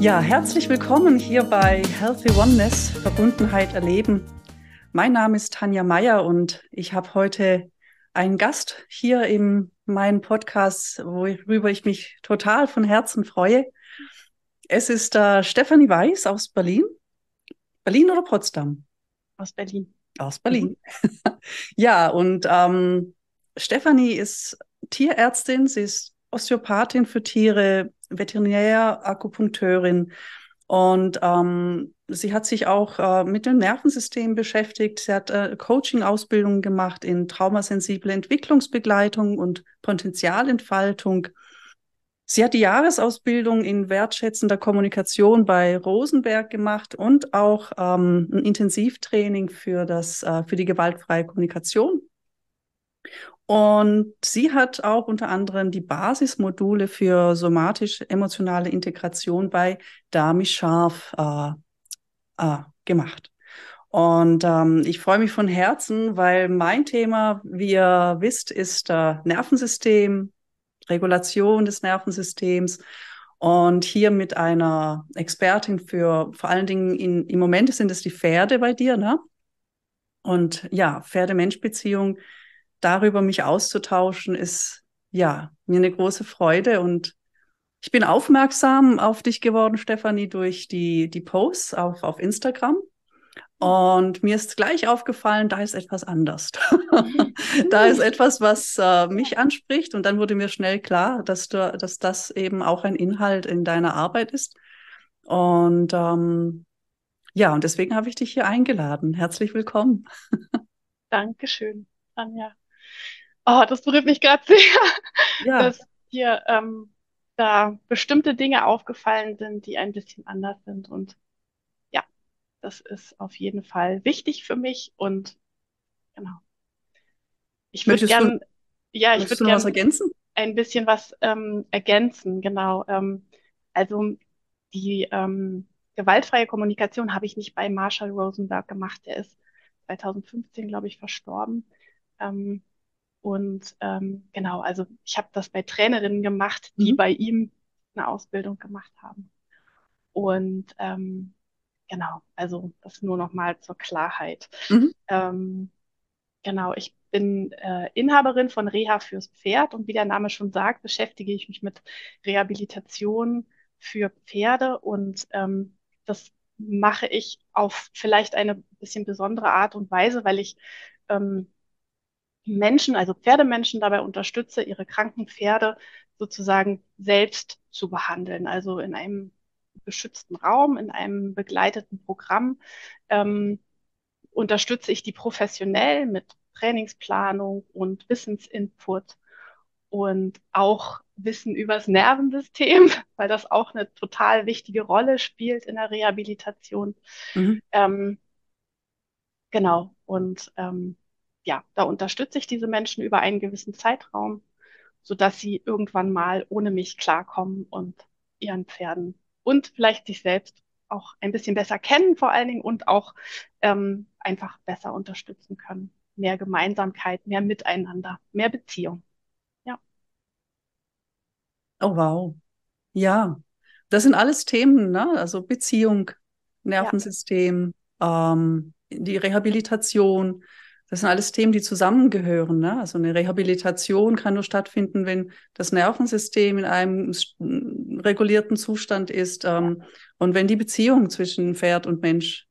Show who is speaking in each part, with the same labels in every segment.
Speaker 1: Ja, herzlich willkommen hier bei Healthy Oneness, Verbundenheit erleben. Mein Name ist Tanja Meyer und ich habe heute einen Gast hier in meinem Podcast, worüber ich mich total von Herzen freue. Es ist äh, Stefanie Weiß aus Berlin. Berlin oder Potsdam?
Speaker 2: Aus Berlin.
Speaker 1: Aus Berlin. Mhm. ja, und ähm, Stefanie ist Tierärztin, sie ist Osteopathin für Tiere, Veterinär, Akupunkteurin. Und ähm, sie hat sich auch äh, mit dem Nervensystem beschäftigt. Sie hat äh, Coaching-Ausbildungen gemacht in traumasensible Entwicklungsbegleitung und Potenzialentfaltung. Sie hat die Jahresausbildung in wertschätzender Kommunikation bei Rosenberg gemacht und auch ähm, ein Intensivtraining für, das, äh, für die gewaltfreie Kommunikation. Und sie hat auch unter anderem die Basismodule für somatisch-emotionale Integration bei Dami Scharf äh, äh, gemacht. Und ähm, ich freue mich von Herzen, weil mein Thema, wie ihr wisst, ist äh, Nervensystem, Regulation des Nervensystems. Und hier mit einer Expertin für vor allen Dingen in, im Moment sind es die Pferde bei dir, ne? Und ja, Pferde-Mensch-Beziehung darüber mich auszutauschen, ist ja mir eine große Freude und ich bin aufmerksam auf dich geworden, Stefanie, durch die, die Posts auf, auf Instagram. Und mir ist gleich aufgefallen, da ist etwas anders. da ist etwas, was äh, mich anspricht. Und dann wurde mir schnell klar, dass, du, dass das eben auch ein Inhalt in deiner Arbeit ist. Und ähm, ja, und deswegen habe ich dich hier eingeladen. Herzlich willkommen.
Speaker 2: Dankeschön, Anja. Oh, das berührt mich gerade sehr, ja. dass dir ähm, da bestimmte Dinge aufgefallen sind, die ein bisschen anders sind. Und ja, das ist auf jeden Fall wichtig für mich. Und genau. Ich würde gerne, ja, ich würde gerne ergänzen? ein bisschen was ähm, ergänzen, genau. Ähm, also die ähm, gewaltfreie Kommunikation habe ich nicht bei Marshall Rosenberg gemacht. Der ist 2015, glaube ich, verstorben. Ähm, und ähm, genau, also ich habe das bei Trainerinnen gemacht, die mhm. bei ihm eine Ausbildung gemacht haben. Und ähm, genau, also das nur noch mal zur Klarheit. Mhm. Ähm, genau, ich bin äh, Inhaberin von Reha fürs Pferd und wie der Name schon sagt, beschäftige ich mich mit Rehabilitation für Pferde und ähm, das mache ich auf vielleicht eine bisschen besondere Art und Weise, weil ich ähm, Menschen, also Pferdemenschen dabei unterstütze, ihre kranken Pferde sozusagen selbst zu behandeln, also in einem geschützten Raum, in einem begleiteten Programm. Ähm, unterstütze ich die professionell mit Trainingsplanung und Wissensinput und auch Wissen übers Nervensystem, weil das auch eine total wichtige Rolle spielt in der Rehabilitation. Mhm. Ähm, genau. Und ähm, ja, da unterstütze ich diese Menschen über einen gewissen Zeitraum, sodass sie irgendwann mal ohne mich klarkommen und ihren Pferden und vielleicht sich selbst auch ein bisschen besser kennen vor allen Dingen und auch ähm, einfach besser unterstützen können. Mehr Gemeinsamkeit, mehr Miteinander, mehr Beziehung. Ja.
Speaker 1: Oh wow. Ja, das sind alles Themen, ne? Also Beziehung, Nervensystem, ja. ähm, die Rehabilitation, das sind alles Themen, die zusammengehören. Ne? Also eine Rehabilitation kann nur stattfinden, wenn das Nervensystem in einem regulierten Zustand ist ähm, und wenn die Beziehung zwischen Pferd und Mensch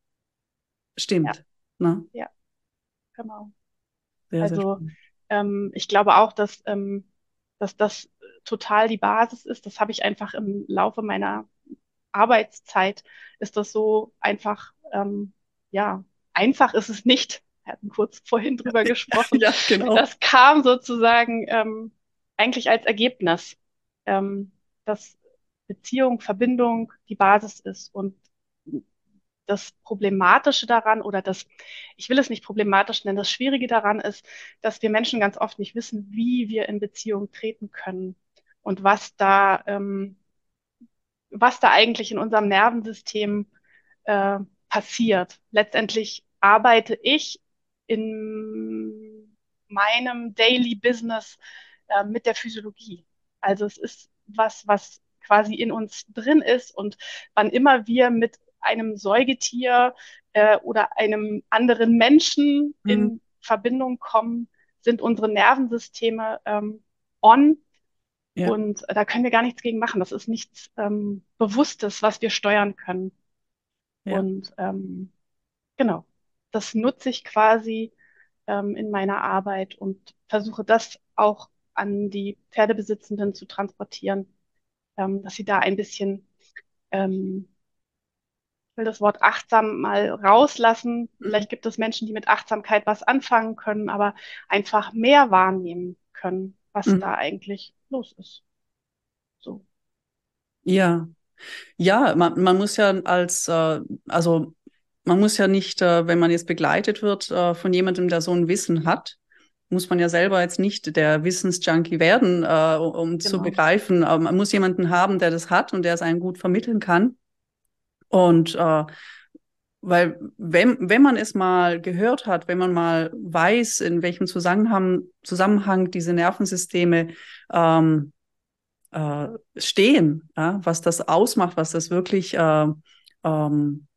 Speaker 1: stimmt.
Speaker 2: Ja, ne? ja. genau. Sehr, also sehr ähm, ich glaube auch, dass, ähm, dass das total die Basis ist. Das habe ich einfach im Laufe meiner Arbeitszeit, ist das so einfach, ähm, ja, einfach ist es nicht wir hatten kurz vorhin drüber gesprochen. ja, genau. Das kam sozusagen ähm, eigentlich als Ergebnis, ähm, dass Beziehung, Verbindung die Basis ist und das Problematische daran oder das, ich will es nicht problematisch nennen, das Schwierige daran ist, dass wir Menschen ganz oft nicht wissen, wie wir in Beziehung treten können und was da, ähm, was da eigentlich in unserem Nervensystem äh, passiert. Letztendlich arbeite ich in meinem Daily Business äh, mit der Physiologie. Also es ist was, was quasi in uns drin ist und wann immer wir mit einem Säugetier äh, oder einem anderen Menschen mhm. in Verbindung kommen, sind unsere Nervensysteme ähm, on ja. und da können wir gar nichts gegen machen. Das ist nichts ähm, Bewusstes, was wir steuern können. Ja. Und ähm, genau, das nutze ich quasi ähm, in meiner Arbeit und versuche das auch an die Pferdebesitzenden zu transportieren, ähm, dass sie da ein bisschen, ähm, ich will das Wort achtsam mal rauslassen. Mhm. Vielleicht gibt es Menschen, die mit Achtsamkeit was anfangen können, aber einfach mehr wahrnehmen können, was mhm. da eigentlich los ist. So.
Speaker 1: Ja, ja, man, man muss ja als, äh, also man muss ja nicht, äh, wenn man jetzt begleitet wird äh, von jemandem, der so ein Wissen hat, muss man ja selber jetzt nicht der Wissensjunkie werden, äh, um genau. zu begreifen. Man muss jemanden haben, der das hat und der es einem gut vermitteln kann. Und weil wenn, wenn man es mal gehört hat, wenn man mal weiß, in welchem Zusammenhang, Zusammenhang diese Nervensysteme ähm, äh, stehen, ja, was das ausmacht, was das wirklich äh, ähm,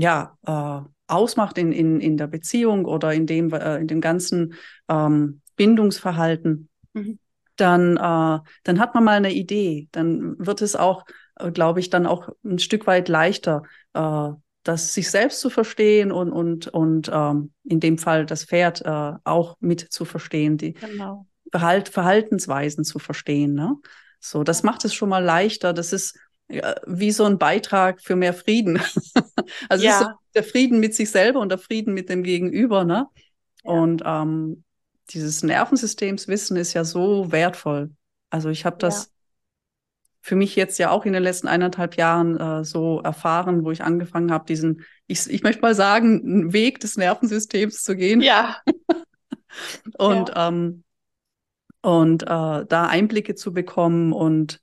Speaker 1: ja, äh, ausmacht in, in, in der Beziehung oder in dem, äh, in dem ganzen ähm, Bindungsverhalten, mhm. dann, äh, dann hat man mal eine Idee. Dann wird es auch, äh, glaube ich, dann auch ein Stück weit leichter, äh, das sich selbst zu verstehen und, und, und ähm, in dem Fall das Pferd äh, auch mit zu verstehen, die genau. Verhalt, Verhaltensweisen zu verstehen. Ne? So, das macht es schon mal leichter. Das ist wie so ein Beitrag für mehr Frieden. also ja. so der Frieden mit sich selber und der Frieden mit dem Gegenüber, ne? Ja. Und ähm, dieses Nervensystemswissen ist ja so wertvoll. Also ich habe das ja. für mich jetzt ja auch in den letzten eineinhalb Jahren äh, so erfahren, wo ich angefangen habe, diesen, ich, ich möchte mal sagen, Weg des Nervensystems zu gehen.
Speaker 2: Ja.
Speaker 1: und ja. Ähm, und äh, da Einblicke zu bekommen und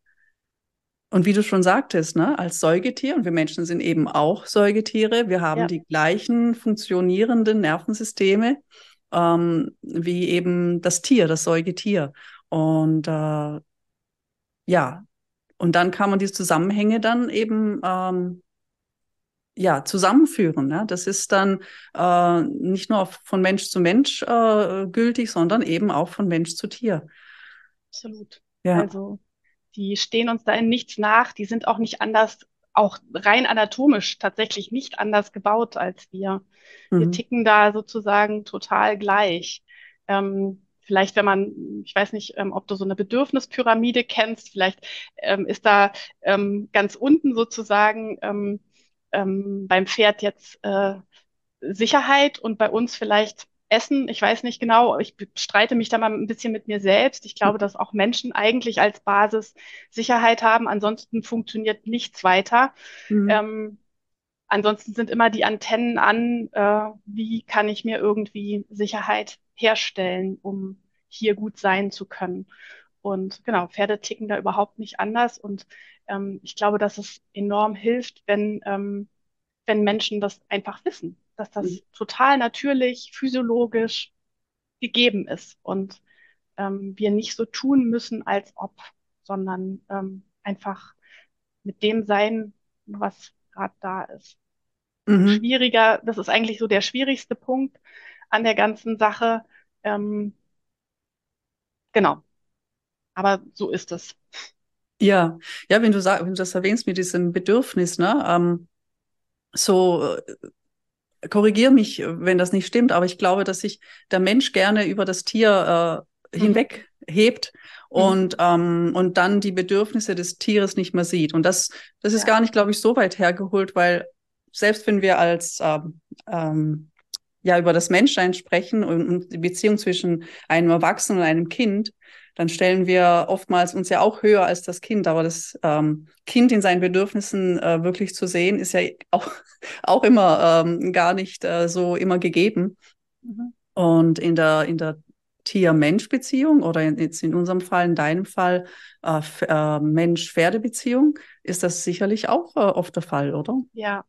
Speaker 1: und wie du schon sagtest, ne, als Säugetier, und wir Menschen sind eben auch Säugetiere, wir haben ja. die gleichen funktionierenden Nervensysteme ähm, wie eben das Tier, das Säugetier. Und äh, ja, und dann kann man diese Zusammenhänge dann eben ähm, ja, zusammenführen. Ne? Das ist dann äh, nicht nur von Mensch zu Mensch äh, gültig, sondern eben auch von Mensch zu Tier.
Speaker 2: Absolut. Ja. Also die stehen uns da in nichts nach, die sind auch nicht anders, auch rein anatomisch tatsächlich nicht anders gebaut als wir. Mhm. Wir ticken da sozusagen total gleich. Ähm, vielleicht, wenn man, ich weiß nicht, ähm, ob du so eine Bedürfnispyramide kennst, vielleicht ähm, ist da ähm, ganz unten sozusagen ähm, ähm, beim Pferd jetzt äh, Sicherheit und bei uns vielleicht Essen, ich weiß nicht genau, ich streite mich da mal ein bisschen mit mir selbst. Ich glaube, dass auch Menschen eigentlich als Basis Sicherheit haben. Ansonsten funktioniert nichts weiter. Mhm. Ähm, ansonsten sind immer die Antennen an, äh, wie kann ich mir irgendwie Sicherheit herstellen, um hier gut sein zu können. Und genau, Pferde ticken da überhaupt nicht anders. Und ähm, ich glaube, dass es enorm hilft, wenn, ähm, wenn Menschen das einfach wissen dass das mhm. total natürlich, physiologisch gegeben ist und ähm, wir nicht so tun müssen, als ob, sondern ähm, einfach mit dem sein, was gerade da ist. Mhm. Schwieriger, das ist eigentlich so der schwierigste Punkt an der ganzen Sache. Ähm, genau. Aber so ist es.
Speaker 1: Ja, ja, wenn du sagst, wenn du das erwähnst mit diesem Bedürfnis, ne, ähm, so äh, korrigiere mich, wenn das nicht stimmt, aber ich glaube, dass sich der Mensch gerne über das Tier äh, mhm. hinweg hebt mhm. und, ähm, und dann die Bedürfnisse des Tieres nicht mehr sieht. Und das, das ist ja. gar nicht, glaube ich, so weit hergeholt, weil selbst wenn wir als ähm, ähm, ja über das Menschsein sprechen und, und die Beziehung zwischen einem Erwachsenen und einem Kind, dann stellen wir oftmals uns ja auch höher als das Kind. Aber das ähm, Kind in seinen Bedürfnissen äh, wirklich zu sehen, ist ja auch, auch immer ähm, gar nicht äh, so immer gegeben. Mhm. Und in der, in der Tier-Mensch-Beziehung oder in, jetzt in unserem Fall, in deinem Fall, äh, äh, Mensch-Pferde-Beziehung, ist das sicherlich auch äh, oft der Fall, oder?
Speaker 2: Ja,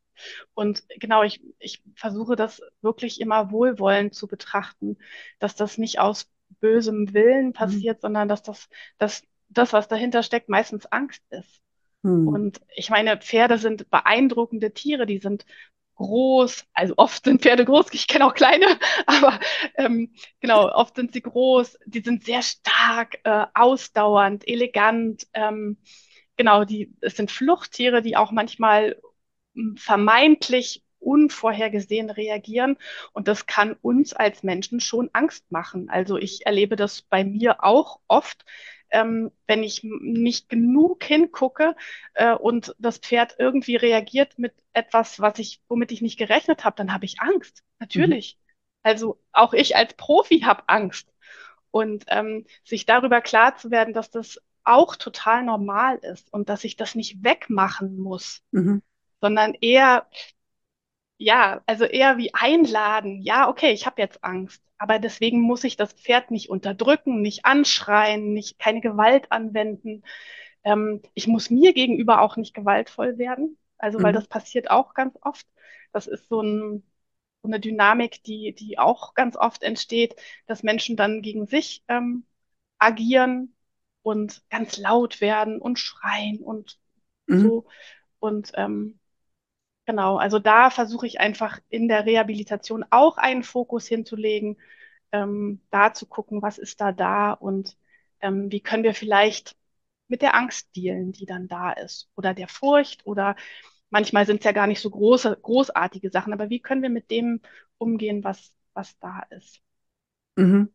Speaker 2: und genau, ich, ich versuche das wirklich immer wohlwollend zu betrachten, dass das nicht aus bösem Willen mhm. passiert, mhm. sondern dass das, dass das, was dahinter steckt, meistens Angst ist. Hm. Und ich meine, Pferde sind beeindruckende Tiere, die sind groß, also oft sind Pferde groß, ich kenne auch kleine, aber ähm, genau, oft sind sie groß, die sind sehr stark, äh, ausdauernd, elegant, ähm, genau, die, es sind Fluchttiere, die auch manchmal hm, vermeintlich unvorhergesehen reagieren. Und das kann uns als Menschen schon Angst machen. Also ich erlebe das bei mir auch oft, ähm, wenn ich nicht genug hingucke äh, und das Pferd irgendwie reagiert mit etwas, was ich, womit ich nicht gerechnet habe, dann habe ich Angst. Natürlich. Mhm. Also auch ich als Profi habe Angst. Und ähm, sich darüber klar zu werden, dass das auch total normal ist und dass ich das nicht wegmachen muss, mhm. sondern eher ja, also eher wie einladen. Ja, okay, ich habe jetzt Angst, aber deswegen muss ich das Pferd nicht unterdrücken, nicht anschreien, nicht keine Gewalt anwenden. Ähm, ich muss mir gegenüber auch nicht gewaltvoll werden, also weil mhm. das passiert auch ganz oft. Das ist so, ein, so eine Dynamik, die, die auch ganz oft entsteht, dass Menschen dann gegen sich ähm, agieren und ganz laut werden und schreien und mhm. so. Und ähm, Genau, also da versuche ich einfach in der Rehabilitation auch einen Fokus hinzulegen, ähm, da zu gucken, was ist da da und ähm, wie können wir vielleicht mit der Angst dealen, die dann da ist oder der Furcht oder manchmal sind es ja gar nicht so große, großartige Sachen, aber wie können wir mit dem umgehen, was, was da ist? Mhm.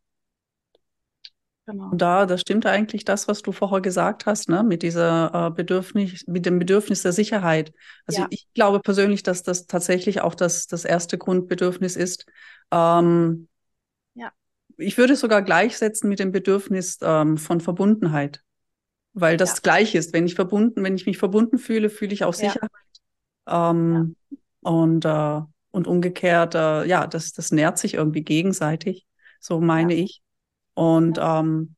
Speaker 1: Genau. Und da, das stimmt eigentlich das, was du vorher gesagt hast, ne, mit dieser äh, Bedürfnis, mit dem Bedürfnis der Sicherheit. Also ja. ich glaube persönlich, dass das tatsächlich auch das, das erste Grundbedürfnis ist. Ähm, ja. Ich würde es sogar gleichsetzen mit dem Bedürfnis ähm, von Verbundenheit, weil das ja. gleich ist. Wenn ich verbunden, wenn ich mich verbunden fühle, fühle ich auch Sicherheit. Ähm, und äh, und umgekehrt, äh, ja, das, das nährt sich irgendwie gegenseitig, so meine ich. Und, ja. ähm,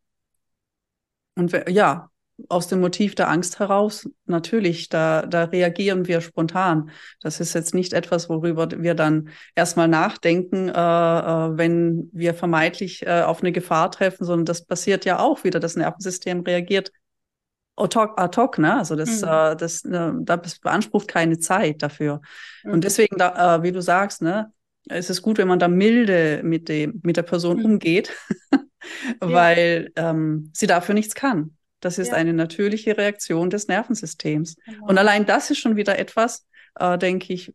Speaker 1: und ja, aus dem Motiv der Angst heraus, natürlich, da, da reagieren wir spontan. Das ist jetzt nicht etwas, worüber wir dann erstmal nachdenken, äh, äh, wenn wir vermeintlich äh, auf eine Gefahr treffen, sondern das passiert ja auch wieder. Das Nervensystem reagiert ad hoc, ad hoc ne? Also das, mhm. äh, das, äh, das beansprucht keine Zeit dafür. Mhm. Und deswegen, da, äh, wie du sagst, ne, ist es gut, wenn man da milde mit dem, mit der Person mhm. umgeht. weil ähm, sie dafür nichts kann. Das ist ja. eine natürliche Reaktion des Nervensystems. Genau. Und allein das ist schon wieder etwas, äh, denke ich,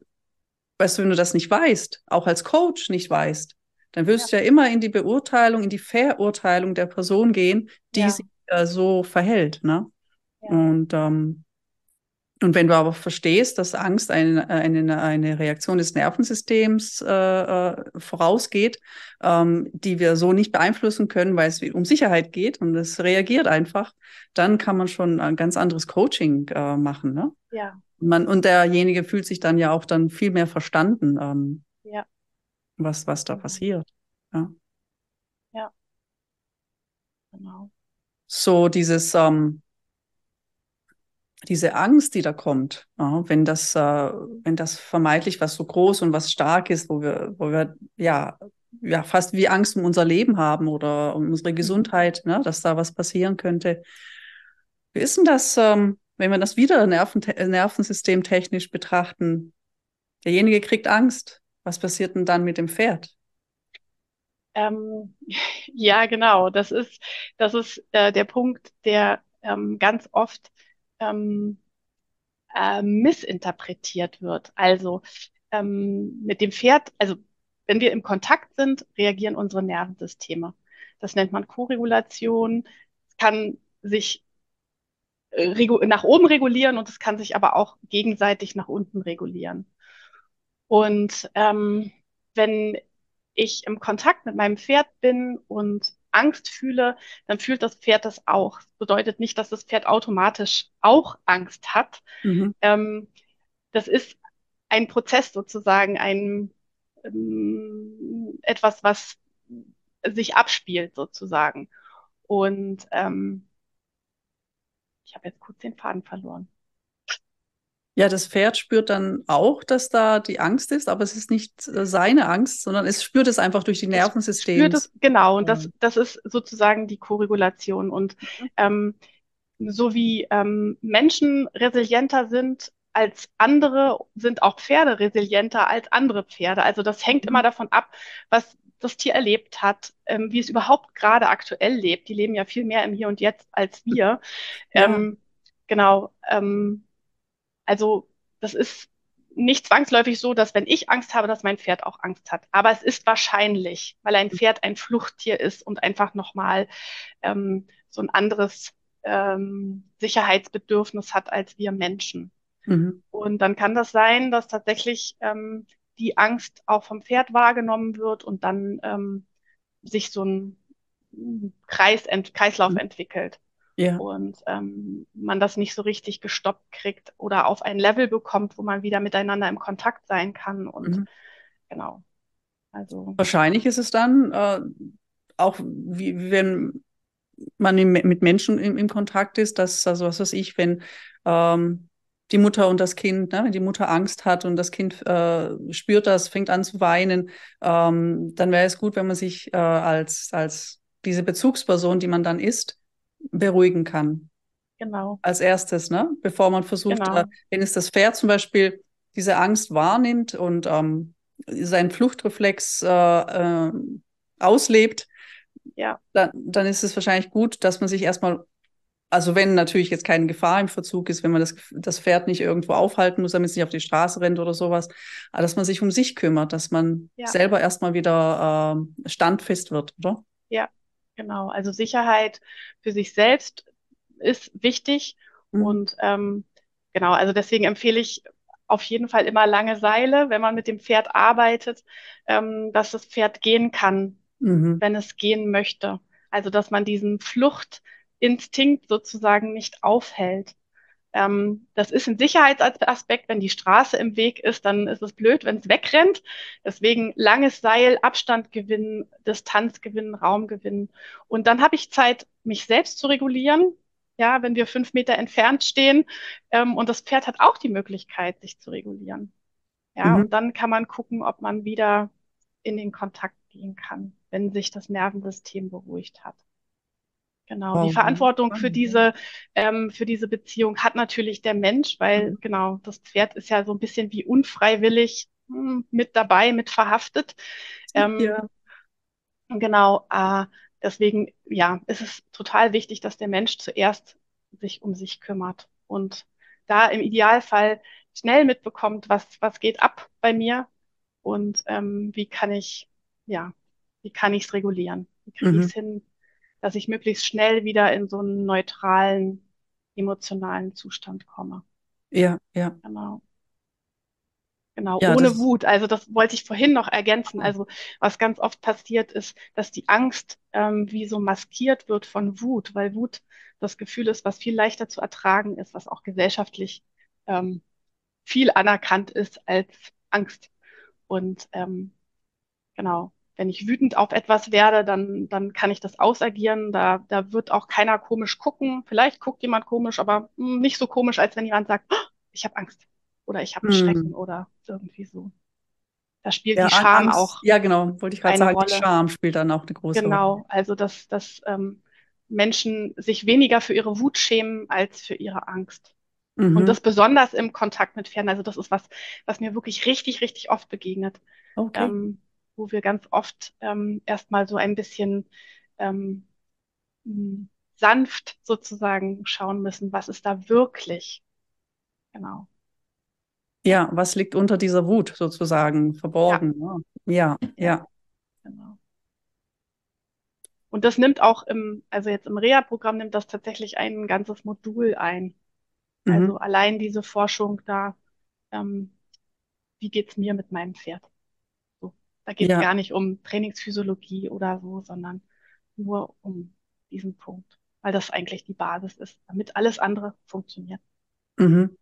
Speaker 1: weißt du, wenn du das nicht weißt, auch als Coach nicht weißt, dann wirst ja. du ja immer in die Beurteilung, in die Verurteilung der Person gehen, die ja. sich äh, so verhält. Ne? Und ähm, und wenn du aber verstehst, dass Angst eine, eine, eine Reaktion des Nervensystems äh, äh, vorausgeht, ähm, die wir so nicht beeinflussen können, weil es um Sicherheit geht und es reagiert einfach, dann kann man schon ein ganz anderes Coaching äh, machen. Ne? Ja. Man, und derjenige fühlt sich dann ja auch dann viel mehr verstanden, ähm, ja. was, was da passiert. Ja. ja. Genau. So dieses, ähm, diese Angst, die da kommt, ja, wenn das, äh, wenn das vermeintlich was so groß und was stark ist, wo wir, wo wir ja, ja fast wie Angst um unser Leben haben oder um unsere mhm. Gesundheit, ne, dass da was passieren könnte. Wie ist denn das, ähm, wenn wir das wieder Nerven nervensystemtechnisch betrachten? Derjenige kriegt Angst. Was passiert denn dann mit dem Pferd?
Speaker 2: Ähm, ja, genau. Das ist, das ist äh, der Punkt, der ähm, ganz oft ähm, äh, missinterpretiert wird. Also ähm, mit dem Pferd, also wenn wir im Kontakt sind, reagieren unsere Nervensysteme. Das nennt man Koregulation. Es kann sich äh, nach oben regulieren und es kann sich aber auch gegenseitig nach unten regulieren. Und ähm, wenn ich im Kontakt mit meinem Pferd bin und Angst fühle, dann fühlt das Pferd das auch. Das bedeutet nicht, dass das Pferd automatisch auch Angst hat. Mhm. Ähm, das ist ein Prozess sozusagen, ein ähm, etwas, was sich abspielt sozusagen. Und ähm, ich habe jetzt kurz den Faden verloren.
Speaker 1: Ja, das Pferd spürt dann auch, dass da die Angst ist, aber es ist nicht äh, seine Angst, sondern es spürt es einfach durch die Nervensysteme. Spürt es,
Speaker 2: genau, und das, das ist sozusagen die Korregulation. Und mhm. ähm, so wie ähm, Menschen resilienter sind als andere, sind auch Pferde resilienter als andere Pferde. Also das hängt immer davon ab, was das Tier erlebt hat, ähm, wie es überhaupt gerade aktuell lebt. Die leben ja viel mehr im Hier und Jetzt als wir. Ja. Ähm, genau. Ähm, also das ist nicht zwangsläufig so, dass wenn ich Angst habe, dass mein Pferd auch Angst hat. Aber es ist wahrscheinlich, weil ein Pferd ein Fluchttier ist und einfach nochmal ähm, so ein anderes ähm, Sicherheitsbedürfnis hat als wir Menschen. Mhm. Und dann kann das sein, dass tatsächlich ähm, die Angst auch vom Pferd wahrgenommen wird und dann ähm, sich so ein Kreis, ent, Kreislauf mhm. entwickelt. Ja. Und ähm, man das nicht so richtig gestoppt kriegt oder auf ein Level bekommt, wo man wieder miteinander im Kontakt sein kann. Und mhm. genau.
Speaker 1: Also. Wahrscheinlich ist es dann äh, auch, wie, wenn man mit Menschen im, im Kontakt ist, dass, also was weiß ich, wenn ähm, die Mutter und das Kind, ne, wenn die Mutter Angst hat und das Kind äh, spürt das, fängt an zu weinen, ähm, dann wäre es gut, wenn man sich äh, als, als diese Bezugsperson, die man dann ist, beruhigen kann.
Speaker 2: Genau.
Speaker 1: Als erstes, ne? Bevor man versucht, genau. äh, wenn es das Pferd zum Beispiel diese Angst wahrnimmt und ähm, seinen Fluchtreflex äh, äh, auslebt, ja. dann, dann ist es wahrscheinlich gut, dass man sich erstmal, also wenn natürlich jetzt keine Gefahr im Verzug ist, wenn man das, das Pferd nicht irgendwo aufhalten muss, damit es nicht auf die Straße rennt oder sowas, aber dass man sich um sich kümmert, dass man ja. selber erstmal wieder äh, standfest wird, oder?
Speaker 2: Ja, genau. Also Sicherheit für sich selbst ist wichtig mhm. und ähm, genau, also deswegen empfehle ich auf jeden Fall immer lange Seile, wenn man mit dem Pferd arbeitet, ähm, dass das Pferd gehen kann, mhm. wenn es gehen möchte. Also dass man diesen Fluchtinstinkt sozusagen nicht aufhält. Ähm, das ist ein Sicherheitsaspekt. Wenn die Straße im Weg ist, dann ist es blöd, wenn es wegrennt. Deswegen langes Seil, Abstand gewinnen, Distanz gewinnen, Raum gewinnen. Und dann habe ich Zeit, mich selbst zu regulieren. Ja, wenn wir fünf Meter entfernt stehen ähm, und das Pferd hat auch die Möglichkeit, sich zu regulieren. Ja, mhm. und dann kann man gucken, ob man wieder in den Kontakt gehen kann wenn sich das Nervensystem beruhigt hat. Genau, wow. die Verantwortung für diese, ähm, für diese Beziehung hat natürlich der Mensch, weil mhm. genau, das Pferd ist ja so ein bisschen wie unfreiwillig hm, mit dabei, mit verhaftet. Ähm, ja. Genau, äh, deswegen, ja, ist es total wichtig, dass der Mensch zuerst sich um sich kümmert und da im Idealfall schnell mitbekommt, was, was geht ab bei mir und ähm, wie kann ich, ja, wie kann ich es regulieren? Wie kriege mhm. ich es hin, dass ich möglichst schnell wieder in so einen neutralen, emotionalen Zustand komme?
Speaker 1: Ja, ja.
Speaker 2: Genau. Genau, ja, ohne Wut. Also das wollte ich vorhin noch ergänzen. Also was ganz oft passiert ist, dass die Angst ähm, wie so maskiert wird von Wut, weil Wut das Gefühl ist, was viel leichter zu ertragen ist, was auch gesellschaftlich ähm, viel anerkannt ist als Angst. Und ähm, genau, wenn ich wütend auf etwas werde, dann, dann kann ich das ausagieren. Da, da wird auch keiner komisch gucken. Vielleicht guckt jemand komisch, aber hm, nicht so komisch, als wenn jemand sagt, oh, ich habe Angst oder ich habe einen hm. Schrecken oder irgendwie so. Da spielt ja, die Scham Angst, auch.
Speaker 1: Ja, genau, wollte ich gerade sagen, Rolle. die Scham spielt dann auch eine große
Speaker 2: genau, Rolle. Genau, also dass, dass ähm, Menschen sich weniger für ihre Wut schämen als für ihre Angst. Mhm. Und das besonders im Kontakt mit Pferden. Also das ist was, was mir wirklich richtig, richtig oft begegnet. Okay. Ähm, wo wir ganz oft ähm, erstmal so ein bisschen ähm, hm, sanft sozusagen schauen müssen, was ist da wirklich. Genau.
Speaker 1: Ja, was liegt unter dieser Wut sozusagen verborgen? Ja, ne? ja. ja. Genau.
Speaker 2: Und das nimmt auch im, also jetzt im Reha-Programm nimmt das tatsächlich ein ganzes Modul ein. Mhm. Also allein diese Forschung da, ähm, wie geht's mir mit meinem Pferd? Da geht es ja. gar nicht um Trainingsphysiologie oder so, sondern nur um diesen Punkt, weil das eigentlich die Basis ist, damit alles andere funktioniert.
Speaker 1: Mhm.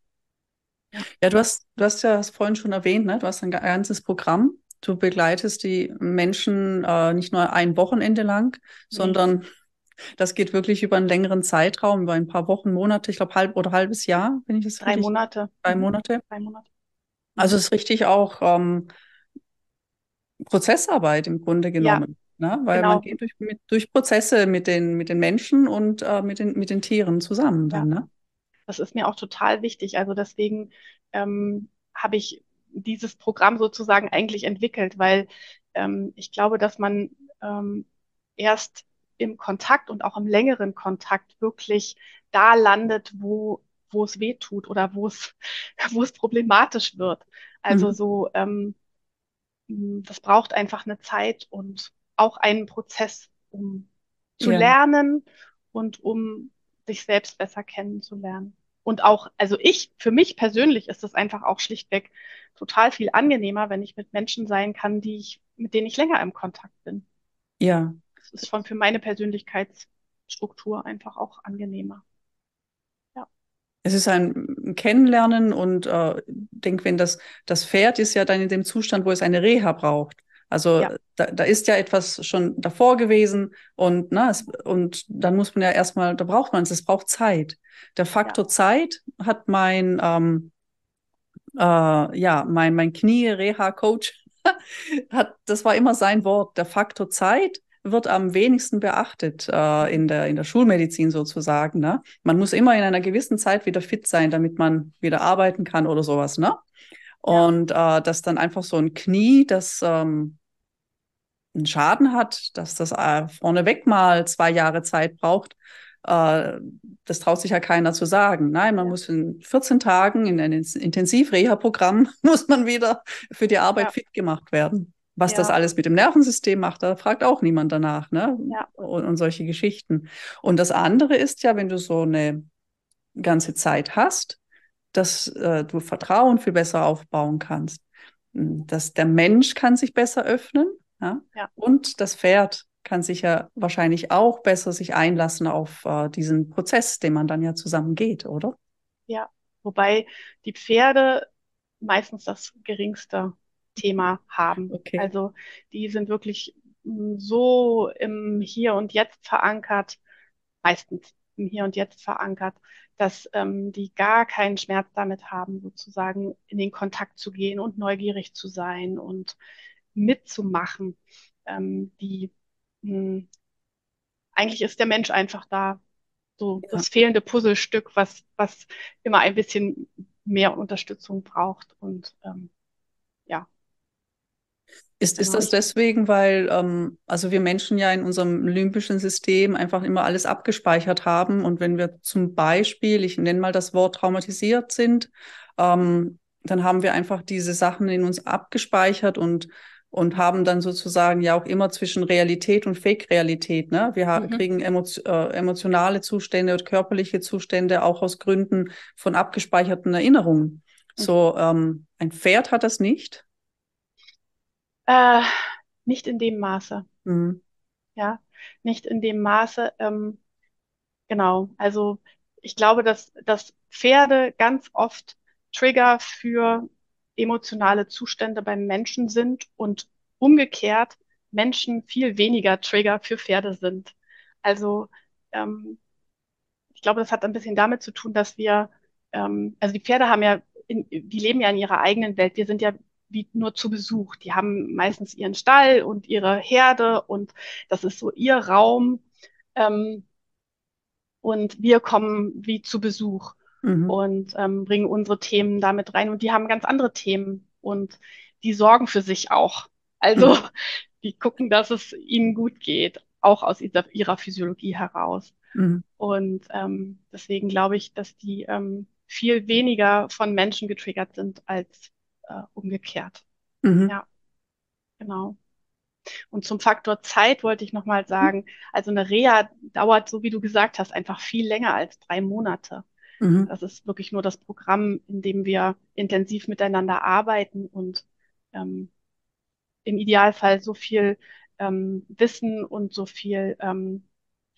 Speaker 1: Ja. du hast, du hast ja das vorhin schon erwähnt, ne? du hast ein ganzes Programm. Du begleitest die Menschen äh, nicht nur ein Wochenende lang, nee. sondern das geht wirklich über einen längeren Zeitraum, über ein paar Wochen, Monate, ich glaube halb oder halbes Jahr, wenn ich das
Speaker 2: Drei richtig... Monate.
Speaker 1: Drei mhm. Monate. Drei Monate. Also es ist richtig auch ähm, Prozessarbeit im Grunde genommen. Ne? Weil genau. man geht durch, mit, durch Prozesse mit den, mit den Menschen und äh, mit, den, mit den Tieren zusammen dann, ja. ne?
Speaker 2: Das ist mir auch total wichtig. Also deswegen ähm, habe ich dieses Programm sozusagen eigentlich entwickelt, weil ähm, ich glaube, dass man ähm, erst im Kontakt und auch im längeren Kontakt wirklich da landet, wo, wo es weh tut oder wo es, wo es problematisch wird. Also mhm. so, ähm, das braucht einfach eine Zeit und auch einen Prozess, um zu ja. lernen und um sich selbst besser kennenzulernen. Und auch, also ich, für mich persönlich ist es einfach auch schlichtweg total viel angenehmer, wenn ich mit Menschen sein kann, die ich, mit denen ich länger im Kontakt bin.
Speaker 1: Ja.
Speaker 2: Das ist schon für meine Persönlichkeitsstruktur einfach auch angenehmer.
Speaker 1: Es ist ein Kennenlernen und äh, denke, wenn das, das Pferd ist ja dann in dem Zustand, wo es eine Reha braucht. Also ja. da, da ist ja etwas schon davor gewesen und, na, es, und dann muss man ja erstmal, da braucht man es, es braucht Zeit. Der Faktor ja. Zeit hat mein, ähm, äh, ja, mein, mein Knie-Reha-Coach, hat, das war immer sein Wort, der Faktor Zeit wird am wenigsten beachtet äh, in, der, in der Schulmedizin sozusagen. Ne? Man muss immer in einer gewissen Zeit wieder fit sein, damit man wieder arbeiten kann oder sowas. Ne? Und äh, dass dann einfach so ein Knie, das ähm, einen Schaden hat, dass das äh, vorneweg mal zwei Jahre Zeit braucht, äh, das traut sich ja keiner zu sagen. Nein, man ja. muss in 14 Tagen in ein Intensiv-Reha-Programm muss man wieder für die Arbeit ja. fit gemacht werden. Was ja. das alles mit dem Nervensystem macht, da fragt auch niemand danach, ne? Ja. Und, und solche Geschichten. Und das andere ist ja, wenn du so eine ganze Zeit hast, dass äh, du Vertrauen viel besser aufbauen kannst. Hm, dass der Mensch kann sich besser öffnen ja? ja. und das Pferd kann sich ja wahrscheinlich auch besser sich einlassen auf äh, diesen Prozess, den man dann ja zusammen geht, oder?
Speaker 2: Ja, wobei die Pferde meistens das geringste Thema haben. Okay. Also die sind wirklich hm, so im Hier und Jetzt verankert, meistens im Hier und Jetzt verankert, dass ähm, die gar keinen Schmerz damit haben, sozusagen in den Kontakt zu gehen und neugierig zu sein und mitzumachen. Ähm, die mh, hm, eigentlich ist der Mensch einfach da, so ja. das fehlende Puzzlestück, was, was immer ein bisschen mehr Unterstützung braucht. Und ähm,
Speaker 1: ist, ist genau. das deswegen, weil ähm, also wir Menschen ja in unserem limbischen System einfach immer alles abgespeichert haben und wenn wir zum Beispiel, ich nenne mal das Wort traumatisiert sind, ähm, dann haben wir einfach diese Sachen in uns abgespeichert und und haben dann sozusagen ja auch immer zwischen Realität und Fake-Realität. Ne? Wir mhm. kriegen emo äh, emotionale Zustände und körperliche Zustände auch aus Gründen von abgespeicherten Erinnerungen. Mhm. So ähm, ein Pferd hat das nicht.
Speaker 2: Äh, nicht in dem Maße. Mhm. Ja, nicht in dem Maße. Ähm, genau. Also ich glaube, dass, dass Pferde ganz oft Trigger für emotionale Zustände beim Menschen sind und umgekehrt Menschen viel weniger Trigger für Pferde sind. Also ähm, ich glaube, das hat ein bisschen damit zu tun, dass wir, ähm, also die Pferde haben ja, in, die leben ja in ihrer eigenen Welt. Wir sind ja wie nur zu Besuch. Die haben meistens ihren Stall und ihre Herde und das ist so ihr Raum. Ähm, und wir kommen wie zu Besuch mhm. und ähm, bringen unsere Themen damit rein. Und die haben ganz andere Themen und die sorgen für sich auch. Also mhm. die gucken, dass es ihnen gut geht, auch aus ihrer, ihrer Physiologie heraus. Mhm. Und ähm, deswegen glaube ich, dass die ähm, viel weniger von Menschen getriggert sind als äh, umgekehrt. Mhm. Ja, genau. Und zum Faktor Zeit wollte ich nochmal sagen, also eine Reha dauert, so wie du gesagt hast, einfach viel länger als drei Monate. Mhm. Das ist wirklich nur das Programm, in dem wir intensiv miteinander arbeiten und ähm, im Idealfall so viel ähm, Wissen und so viel ähm,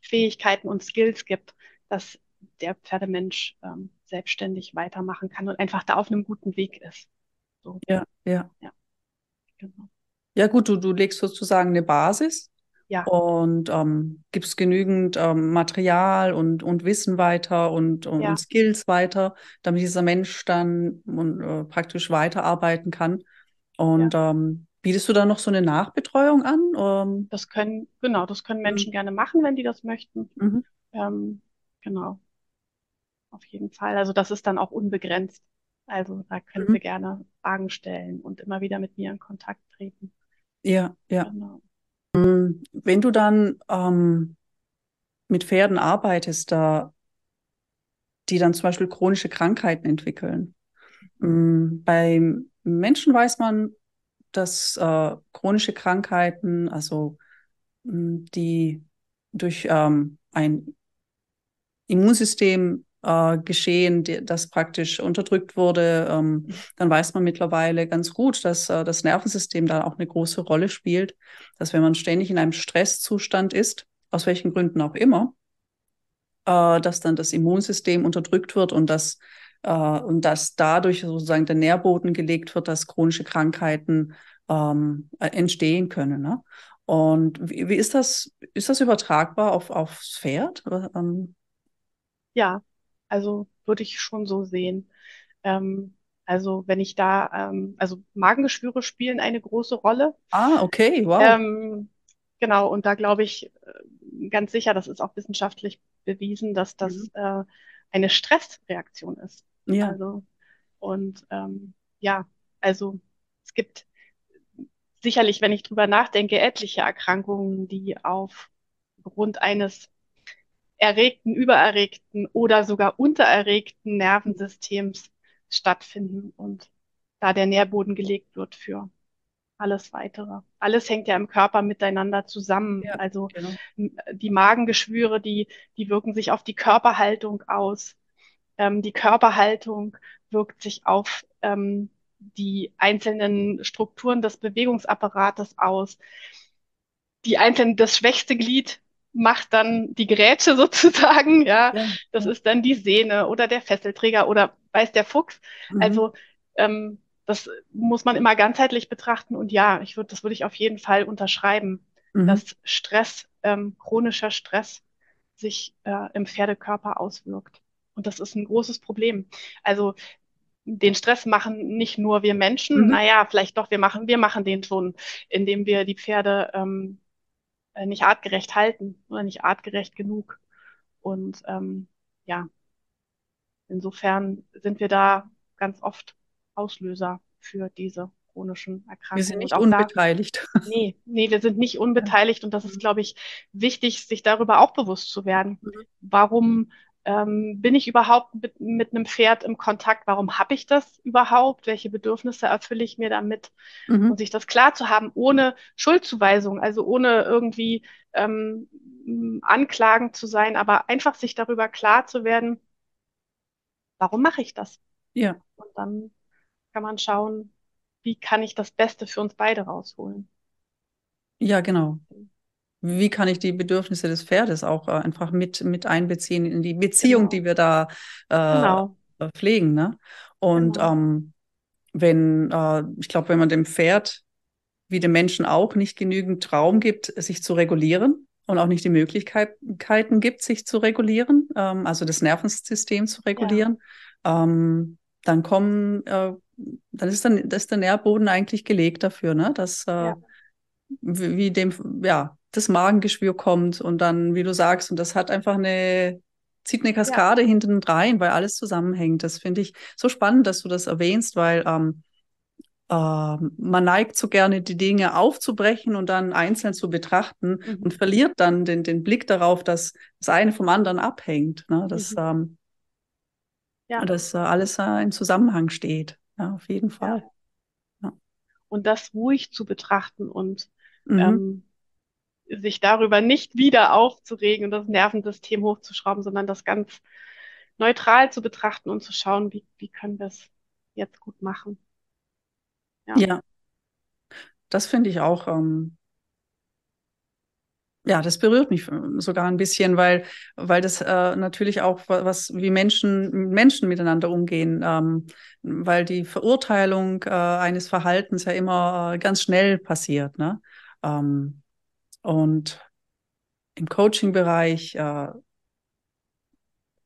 Speaker 2: Fähigkeiten und Skills gibt, dass der Pferdemensch ähm, selbstständig weitermachen kann und einfach da auf einem guten Weg ist.
Speaker 1: So. Ja, ja. Ja, genau. ja gut, du, du legst sozusagen eine Basis ja. und ähm, gibst genügend ähm, Material und, und Wissen weiter und, und, ja. und Skills weiter, damit dieser Mensch dann und, äh, praktisch weiterarbeiten kann. Und ja. ähm, bietest du da noch so eine Nachbetreuung an?
Speaker 2: Ähm, das können, genau, das können Menschen mhm. gerne machen, wenn die das möchten. Mhm. Ähm, genau. Auf jeden Fall. Also das ist dann auch unbegrenzt. Also da können mhm. Sie gerne Fragen stellen und immer wieder mit mir in Kontakt treten.
Speaker 1: Ja, ja. Genau. Mm, wenn du dann ähm, mit Pferden arbeitest, da, die dann zum Beispiel chronische Krankheiten entwickeln. Mhm. Bei Menschen weiß man, dass äh, chronische Krankheiten, also die durch ähm, ein Immunsystem äh, geschehen, die, das praktisch unterdrückt wurde, ähm, dann weiß man mittlerweile ganz gut, dass äh, das Nervensystem da auch eine große Rolle spielt. Dass wenn man ständig in einem Stresszustand ist, aus welchen Gründen auch immer, äh, dass dann das Immunsystem unterdrückt wird und dass äh, und dass dadurch sozusagen der Nährboden gelegt wird, dass chronische Krankheiten ähm, entstehen können. Ne? Und wie, wie, ist das? Ist das übertragbar auf aufs Pferd? Ähm,
Speaker 2: ja, also würde ich schon so sehen. Ähm, also wenn ich da, ähm, also Magengeschwüre spielen eine große Rolle.
Speaker 1: Ah, okay, wow.
Speaker 2: Ähm, genau, und da glaube ich äh, ganz sicher, das ist auch wissenschaftlich bewiesen, dass das mhm. äh, eine Stressreaktion ist.
Speaker 1: Ja.
Speaker 2: Also, und ähm, ja, also es gibt sicherlich, wenn ich drüber nachdenke, etliche Erkrankungen, die aufgrund eines erregten, übererregten oder sogar untererregten Nervensystems stattfinden und da der Nährboden gelegt wird für alles weitere. Alles hängt ja im Körper miteinander zusammen. Ja, also genau. die Magengeschwüre, die, die wirken sich auf die Körperhaltung aus. Ähm, die Körperhaltung wirkt sich auf ähm, die einzelnen Strukturen des Bewegungsapparates aus. Die einzelnen, das schwächste Glied macht dann die Gerätsche sozusagen, ja. ja das ist dann die Sehne oder der Fesselträger oder weiß der Fuchs. Mhm. Also ähm, das muss man immer ganzheitlich betrachten und ja, ich würde, das würde ich auf jeden Fall unterschreiben, mhm. dass Stress, ähm, chronischer Stress sich äh, im Pferdekörper auswirkt. Und das ist ein großes Problem. Also den Stress machen nicht nur wir Menschen, mhm. naja, vielleicht doch, wir machen, wir machen den schon, indem wir die Pferde ähm, äh, nicht artgerecht halten oder nicht artgerecht genug. Und ähm, ja, insofern sind wir da ganz oft Auslöser für diese chronischen Erkrankungen. Wir
Speaker 1: sind nicht unbeteiligt.
Speaker 2: Da, nee, nee, wir sind nicht unbeteiligt und das ist, glaube ich, wichtig, sich darüber auch bewusst zu werden. Mhm. Warum ähm, bin ich überhaupt mit, mit einem Pferd im Kontakt? Warum habe ich das überhaupt? Welche Bedürfnisse erfülle ich mir damit? Mhm. Und sich das klar zu haben, ohne Schuldzuweisung, also ohne irgendwie ähm, anklagend zu sein, aber einfach sich darüber klar zu werden, warum mache ich das?
Speaker 1: Ja.
Speaker 2: Und dann kann man schauen, wie kann ich das Beste für uns beide rausholen.
Speaker 1: Ja, genau wie kann ich die Bedürfnisse des Pferdes auch äh, einfach mit, mit einbeziehen in die Beziehung, genau. die wir da äh, genau. pflegen. Ne? Und genau. ähm, wenn, äh, ich glaube, wenn man dem Pferd wie dem Menschen auch nicht genügend Raum gibt, sich zu regulieren und auch nicht die Möglichkeiten gibt, sich zu regulieren, ähm, also das Nervensystem zu regulieren, ja. ähm, dann kommen, äh, dann ist dann das ist der Nährboden eigentlich gelegt dafür, ne? Dass äh, ja. wie, wie dem, ja, das Magengeschwür kommt und dann, wie du sagst, und das hat einfach eine, zieht eine Kaskade ja. hinten rein, weil alles zusammenhängt. Das finde ich so spannend, dass du das erwähnst, weil ähm, äh, man neigt so gerne, die Dinge aufzubrechen und dann einzeln zu betrachten mhm. und verliert dann den, den Blick darauf, dass das eine vom anderen abhängt. Ne? Dass, mhm. ähm, ja. dass äh, alles äh, in Zusammenhang steht. Ja, auf jeden Fall.
Speaker 2: Ja. Und das ruhig zu betrachten und mhm. ähm, sich darüber nicht wieder aufzuregen und das Nervensystem hochzuschrauben, sondern das ganz neutral zu betrachten und zu schauen, wie, wie können wir es jetzt gut machen.
Speaker 1: Ja, ja. das finde ich auch. Ähm, ja, das berührt mich sogar ein bisschen, weil, weil das äh, natürlich auch was, wie Menschen, Menschen miteinander umgehen, ähm, weil die Verurteilung äh, eines Verhaltens ja immer äh, ganz schnell passiert. Ne? Ähm, und im Coaching-Bereich äh,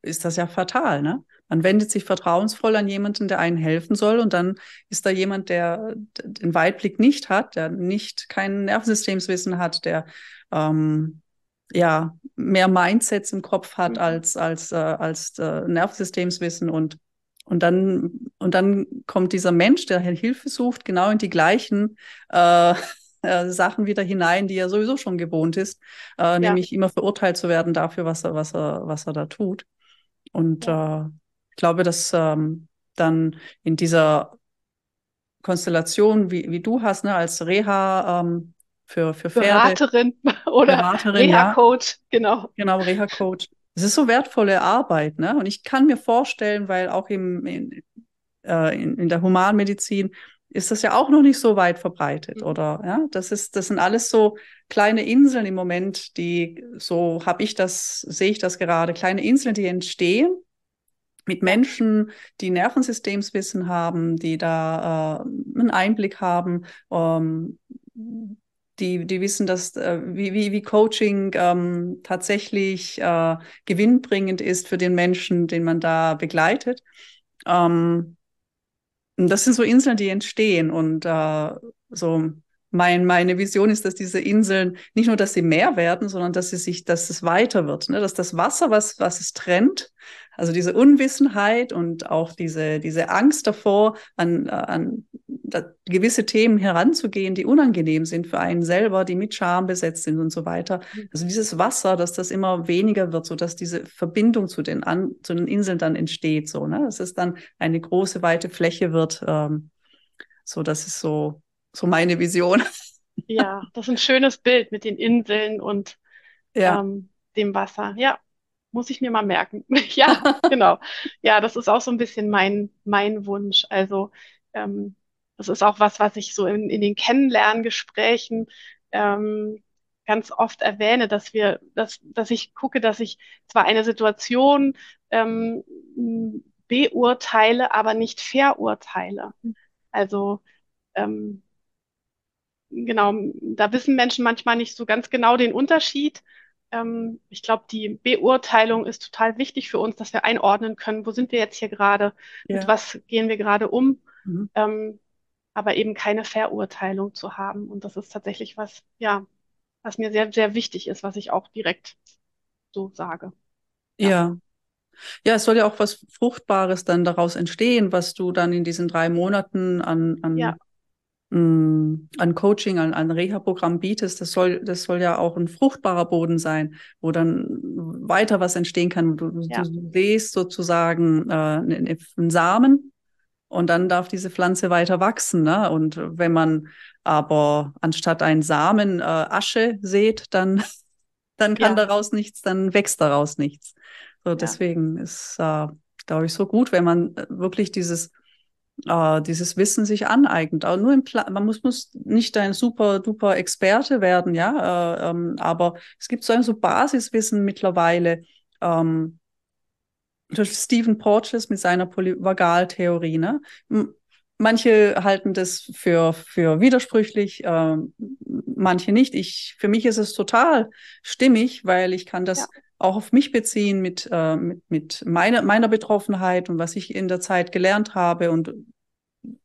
Speaker 1: ist das ja fatal, ne? Man wendet sich vertrauensvoll an jemanden, der einen helfen soll, und dann ist da jemand, der den Weitblick nicht hat, der nicht kein Nervensystemswissen hat, der ähm, ja mehr Mindsets im Kopf hat mhm. als als äh, als äh, Nervensystemswissen und und dann und dann kommt dieser Mensch, der Hilfe sucht, genau in die gleichen äh, äh, Sachen wieder hinein, die er sowieso schon gewohnt ist, äh, ja. nämlich immer verurteilt zu werden dafür, was er was er was er da tut. Und ja. äh, ich glaube, dass ähm, dann in dieser Konstellation, wie, wie du hast, ne, als Reha ähm, für, für Pferde.
Speaker 2: Beraterin oder Reha-Coach, ja. genau.
Speaker 1: Genau, Reha-Coach. Es ist so wertvolle Arbeit, ne? Und ich kann mir vorstellen, weil auch im, in, äh, in, in der Humanmedizin ist das ja auch noch nicht so weit verbreitet, mhm. oder? Ja, das ist, das sind alles so kleine Inseln im Moment, die, so habe ich das, sehe ich das gerade, kleine Inseln, die entstehen mit Menschen, die Nervensystemswissen haben, die da äh, einen Einblick haben, ähm, die, die wissen, dass äh, wie, wie, wie Coaching ähm, tatsächlich äh, gewinnbringend ist für den Menschen, den man da begleitet. Ähm, das sind so Inseln, die entstehen und äh, so mein, meine Vision ist, dass diese Inseln nicht nur, dass sie mehr werden, sondern dass sie sich, dass es weiter wird, ne? dass das Wasser, was, was es trennt, also diese Unwissenheit und auch diese, diese Angst davor, an, an gewisse Themen heranzugehen, die unangenehm sind für einen selber, die mit Scham besetzt sind und so weiter. Mhm. Also dieses Wasser, dass das immer weniger wird, so dass diese Verbindung zu den, an, zu den Inseln dann entsteht, so, ne? dass es dann eine große, weite Fläche wird. Ähm, so, das ist so, so meine Vision.
Speaker 2: Ja, das ist ein schönes Bild mit den Inseln und ja. ähm, dem Wasser. Ja, muss ich mir mal merken. ja, genau. Ja, das ist auch so ein bisschen mein, mein Wunsch. Also ähm, das ist auch was, was ich so in, in den Kennenlerngesprächen ähm, ganz oft erwähne, dass wir, dass, dass ich gucke, dass ich zwar eine Situation ähm, beurteile, aber nicht verurteile. Also ähm, genau, da wissen Menschen manchmal nicht so ganz genau den Unterschied. Ähm, ich glaube, die Beurteilung ist total wichtig für uns, dass wir einordnen können, wo sind wir jetzt hier gerade, ja. mit was gehen wir gerade um, mhm. ähm, aber eben keine Verurteilung zu haben. Und das ist tatsächlich was, ja, was mir sehr, sehr wichtig ist, was ich auch direkt so sage.
Speaker 1: ja. ja. Ja, es soll ja auch was Fruchtbares dann daraus entstehen, was du dann in diesen drei Monaten an, an ja an Coaching, an ein Reha-Programm bietest, das soll, das soll ja auch ein fruchtbarer Boden sein, wo dann weiter was entstehen kann. Du, ja. du siehst sozusagen äh, einen Samen und dann darf diese Pflanze weiter wachsen. Ne? Und wenn man aber anstatt einen Samen äh, Asche sät, dann, dann kann ja. daraus nichts, dann wächst daraus nichts. So, deswegen ist, äh, glaube ich, so gut, wenn man äh, wirklich dieses äh, dieses Wissen sich aneignet. Aber nur im Pla man muss, muss nicht ein super duper Experte werden, ja, äh, ähm, aber es gibt so ein so Basiswissen mittlerweile. Ähm, durch Stephen Porges mit seiner Polyvagaltheorie. Ne? Manche halten das für, für widersprüchlich, äh, manche nicht. Ich, für mich ist es total stimmig, weil ich kann das ja. Auch auf mich beziehen mit, äh, mit, mit meiner, meiner Betroffenheit und was ich in der Zeit gelernt habe. Und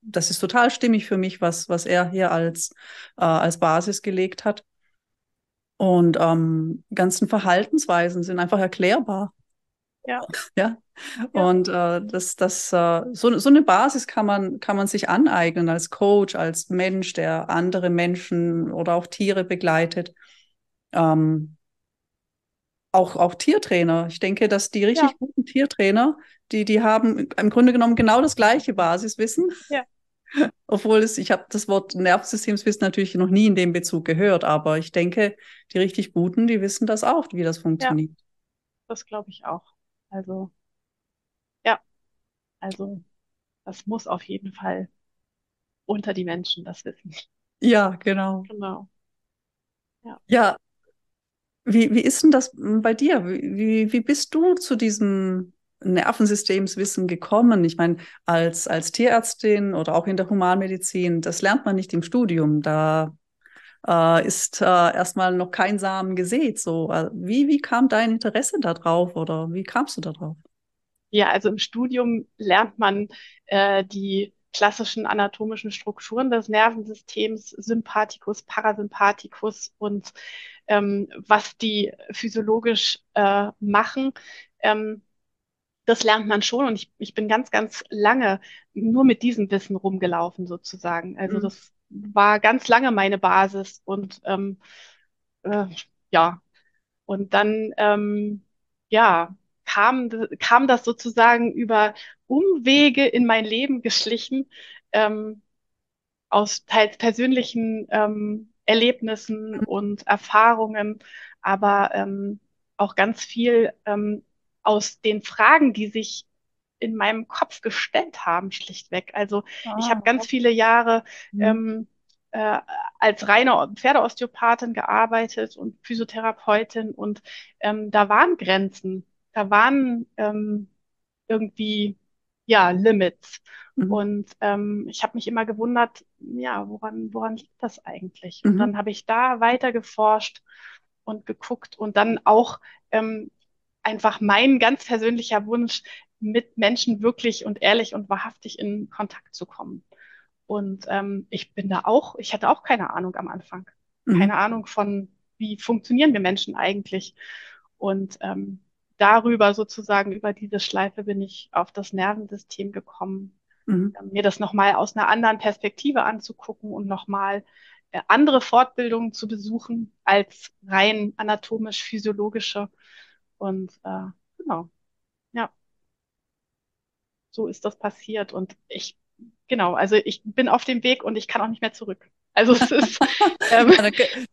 Speaker 1: das ist total stimmig für mich, was, was er hier als, äh, als Basis gelegt hat. Und ähm, ganzen Verhaltensweisen sind einfach erklärbar.
Speaker 2: Ja.
Speaker 1: ja. Und äh, das, das, äh, so, so eine Basis kann man, kann man sich aneignen als Coach, als Mensch, der andere Menschen oder auch Tiere begleitet. Ähm, auch, auch Tiertrainer. Ich denke, dass die richtig ja. guten Tiertrainer, die, die haben im Grunde genommen genau das gleiche Basiswissen.
Speaker 2: Ja.
Speaker 1: Obwohl es, ich habe das Wort Nervensystemswissen natürlich noch nie in dem Bezug gehört, aber ich denke, die richtig guten, die wissen das auch, wie das funktioniert. Ja,
Speaker 2: das glaube ich auch. Also, ja, also das muss auf jeden Fall unter die Menschen das wissen.
Speaker 1: Ja, genau.
Speaker 2: Genau.
Speaker 1: Ja. ja. Wie, wie ist denn das bei dir? Wie, wie bist du zu diesem Nervensystemswissen gekommen? Ich meine, als, als Tierärztin oder auch in der Humanmedizin, das lernt man nicht im Studium. Da äh, ist äh, erstmal noch kein Samen gesät. So, äh, wie, wie kam dein Interesse darauf oder wie kamst du darauf?
Speaker 2: Ja, also im Studium lernt man äh, die klassischen anatomischen Strukturen des Nervensystems, Sympathikus, Parasympathikus und ähm, was die physiologisch äh, machen. Ähm, das lernt man schon und ich, ich bin ganz, ganz lange nur mit diesem Wissen rumgelaufen sozusagen. Also mhm. das war ganz lange meine Basis und ähm, äh, ja, und dann ähm, ja kam, kam das sozusagen über Umwege in mein Leben geschlichen, ähm, aus teils persönlichen ähm, Erlebnissen und Erfahrungen, aber ähm, auch ganz viel ähm, aus den Fragen, die sich in meinem Kopf gestellt haben, schlichtweg. Also ah, ich habe ganz viele Jahre mhm. ähm, äh, als reine Pferdeosteopathin gearbeitet und Physiotherapeutin und ähm, da waren Grenzen, da waren ähm, irgendwie ja Limits. Mhm. Und ähm, ich habe mich immer gewundert, ja, woran, woran liegt das eigentlich? Mhm. Und dann habe ich da weiter geforscht und geguckt und dann auch ähm, einfach mein ganz persönlicher Wunsch, mit Menschen wirklich und ehrlich und wahrhaftig in Kontakt zu kommen. Und ähm, ich bin da auch, ich hatte auch keine Ahnung am Anfang. Mhm. Keine Ahnung von, wie funktionieren wir Menschen eigentlich. Und ähm, darüber sozusagen, über diese Schleife bin ich auf das Nervensystem gekommen, mhm. mir das nochmal aus einer anderen Perspektive anzugucken und nochmal äh, andere Fortbildungen zu besuchen als rein anatomisch-physiologische und äh, genau, ja, so ist das passiert. Und ich, genau, also ich bin auf dem Weg und ich kann auch nicht mehr zurück. Also es ist,
Speaker 1: ähm,